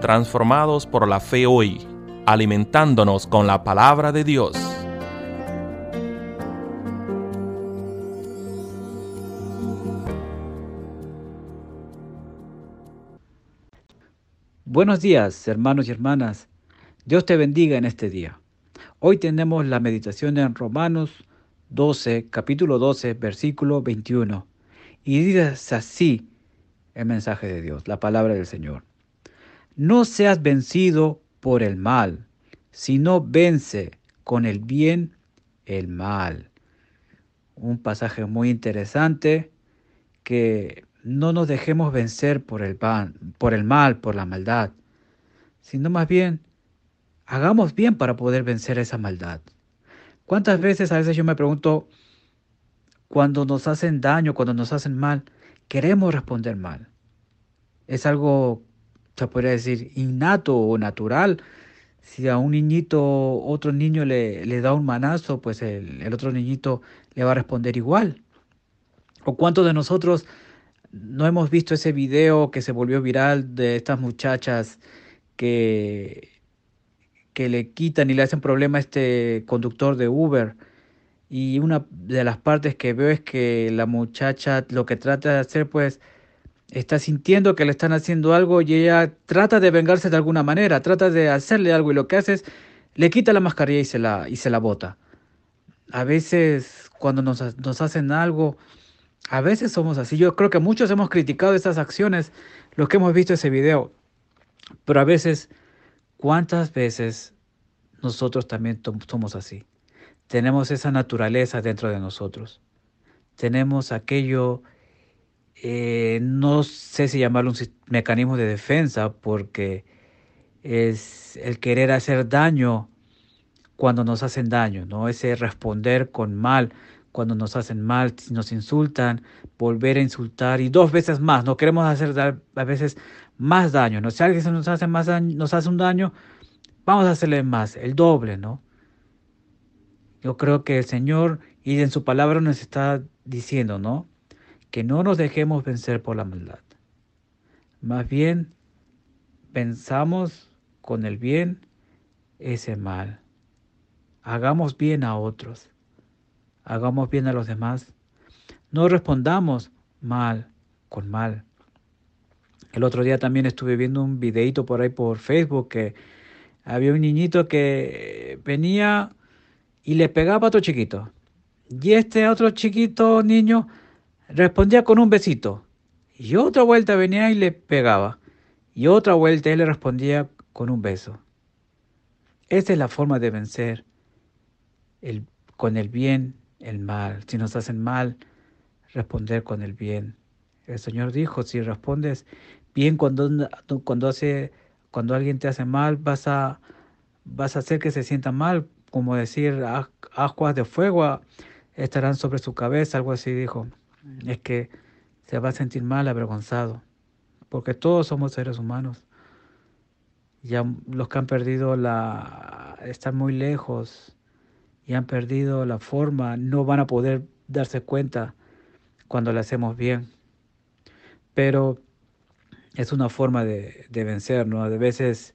transformados por la fe hoy, alimentándonos con la palabra de Dios. Buenos días, hermanos y hermanas. Dios te bendiga en este día. Hoy tenemos la meditación en Romanos 12, capítulo 12, versículo 21. Y dice así el mensaje de Dios, la palabra del Señor. No seas vencido por el mal, sino vence con el bien el mal. Un pasaje muy interesante que no nos dejemos vencer por el, por el mal, por la maldad, sino más bien hagamos bien para poder vencer esa maldad. ¿Cuántas veces a veces yo me pregunto, cuando nos hacen daño, cuando nos hacen mal, queremos responder mal? Es algo, se podría decir, innato o natural. Si a un niñito, otro niño le, le da un manazo, pues el, otro niñito le va a responder igual. ¿O cuántos de nosotros no hemos visto ese video que se volvió viral de estas muchachas que que le quitan y le hacen problema a este conductor de Uber. Y una de las partes que veo es que la muchacha lo que trata de hacer pues está sintiendo que le están haciendo algo y ella trata de vengarse de alguna manera, trata de hacerle algo y lo que hace es le quita la mascarilla y se la, y se la bota. A veces cuando nos, nos hacen algo, a veces somos así. Yo creo que muchos hemos criticado estas acciones, los que hemos visto ese video, pero a veces ¿Cuántas veces nosotros también somos así? Tenemos esa naturaleza dentro de nosotros. Tenemos aquello, eh, no sé si llamarlo un mecanismo de defensa, porque es el querer hacer daño cuando nos hacen daño, ¿no? Ese responder con mal cuando nos hacen mal, nos insultan, volver a insultar y dos veces más. No queremos hacer a veces más daño, ¿no? Si alguien nos hace, más nos hace un daño, vamos a hacerle más, el doble, ¿no? Yo creo que el Señor y en su palabra nos está diciendo, ¿no? Que no nos dejemos vencer por la maldad. Más bien, pensamos con el bien ese mal. Hagamos bien a otros. Hagamos bien a los demás. No respondamos mal con mal. El otro día también estuve viendo un videito por ahí por Facebook que había un niñito que venía y le pegaba a otro chiquito. Y este otro chiquito niño respondía con un besito. Y otra vuelta venía y le pegaba. Y otra vuelta él le respondía con un beso. Esa es la forma de vencer el, con el bien el mal. Si nos hacen mal, responder con el bien. El Señor dijo, si respondes bien cuando, cuando, hace, cuando alguien te hace mal, vas a, vas a hacer que se sienta mal, como decir, aguas de fuego estarán sobre su cabeza, algo así dijo. Es que se va a sentir mal, avergonzado, porque todos somos seres humanos. Ya los que han perdido la, están muy lejos y han perdido la forma, no van a poder darse cuenta cuando le hacemos bien. Pero es una forma de, vencer, ¿no? De veces,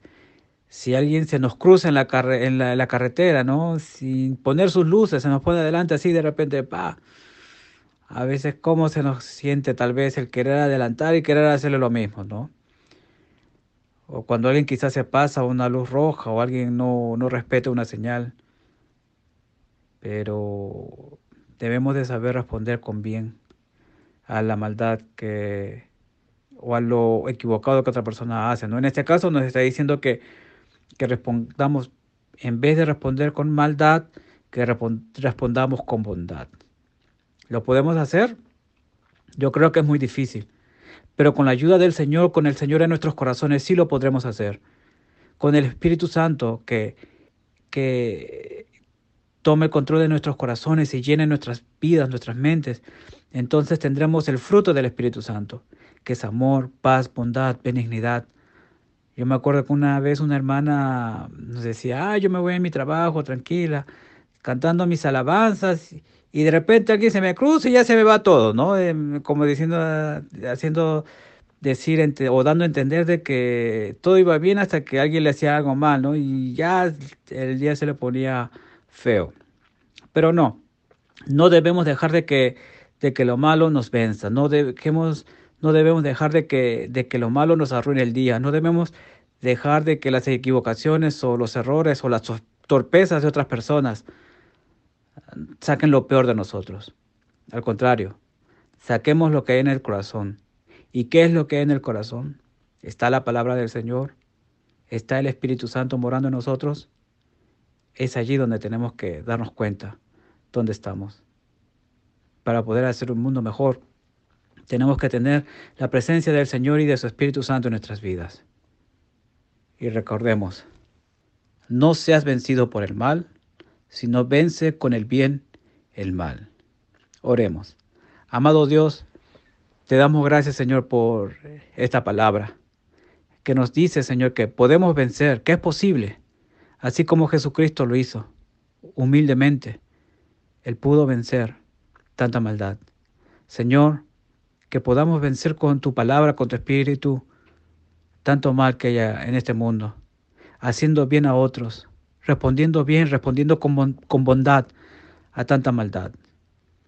si alguien se nos cruza en la, en, la, carretera, ¿no? Sin poner sus luces, se nos pone adelante así, de repente, pa. A veces, ¿cómo se nos siente tal vez el querer adelantar y querer hacerle lo mismo, ¿no? O cuando alguien quizás se pasa una luz roja o alguien no, no respeta una señal. Pero debemos de saber responder con bien a la maldad que o a lo equivocado que otra persona hace. ¿no? En este caso nos está diciendo que, que respondamos, en vez de responder con maldad, que respondamos con bondad. ¿Lo podemos hacer? Yo creo que es muy difícil, pero con la ayuda del Señor, con el Señor en nuestros corazones, sí lo podremos hacer. Con el Espíritu Santo que, que tome el control de nuestros corazones y llene nuestras vidas, nuestras mentes, entonces tendremos el fruto del Espíritu Santo que es amor, paz, bondad, benignidad. Yo me acuerdo que una vez una hermana nos decía, ah, yo me voy a mi trabajo tranquila, cantando mis alabanzas, de repente alguien se me cruza y ya se me va todo, ¿no? Em, como diciendo, haciendo decir o dando a entender de que todo iba bien hasta que alguien le hacía algo mal, ¿no? Y ya el día se le ponía feo. Pero no, no debemos dejar de que, de que lo malo nos venza, no debemos, no debemos dejar de que, de que lo malo nos arruine el día, no debemos dejar de que las equivocaciones o los errores o las torpezas de otras personas saquen lo peor de nosotros. Al contrario, saquemos lo que hay en el corazón. ¿Y qué es lo que hay en el corazón? ¿Está la palabra del Señor? ¿Está el Espíritu Santo morando en nosotros? Es allí donde tenemos que darnos cuenta dónde estamos. Para poder hacer un mundo mejor, tenemos que tener la presencia del Señor y de su Espíritu Santo en nuestras vidas. Y recordemos, no seas vencido por el mal, sino vence con el bien el mal. Oremos. Amado Dios, te damos gracias, Señor, por esta palabra que nos dice, Señor, que podemos vencer, que es posible, así como Jesucristo lo hizo, humildemente. Él pudo vencer tanta maldad. Señor, que podamos vencer con tu palabra, con tu espíritu, tanto mal que haya en este mundo, haciendo bien a otros, respondiendo bien, respondiendo con, con bondad a tanta maldad.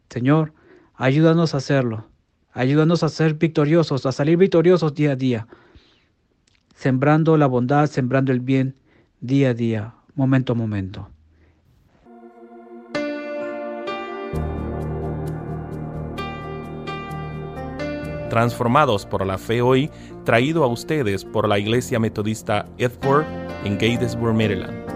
Señor, ayúdanos a hacerlo. Ayúdanos a ser victoriosos, a salir victoriosos día a día, sembrando la bondad, sembrando el bien día a día, momento a momento. Transformados por la fe hoy, traído a ustedes por la Iglesia Metodista Edford en Gatesburg, Maryland.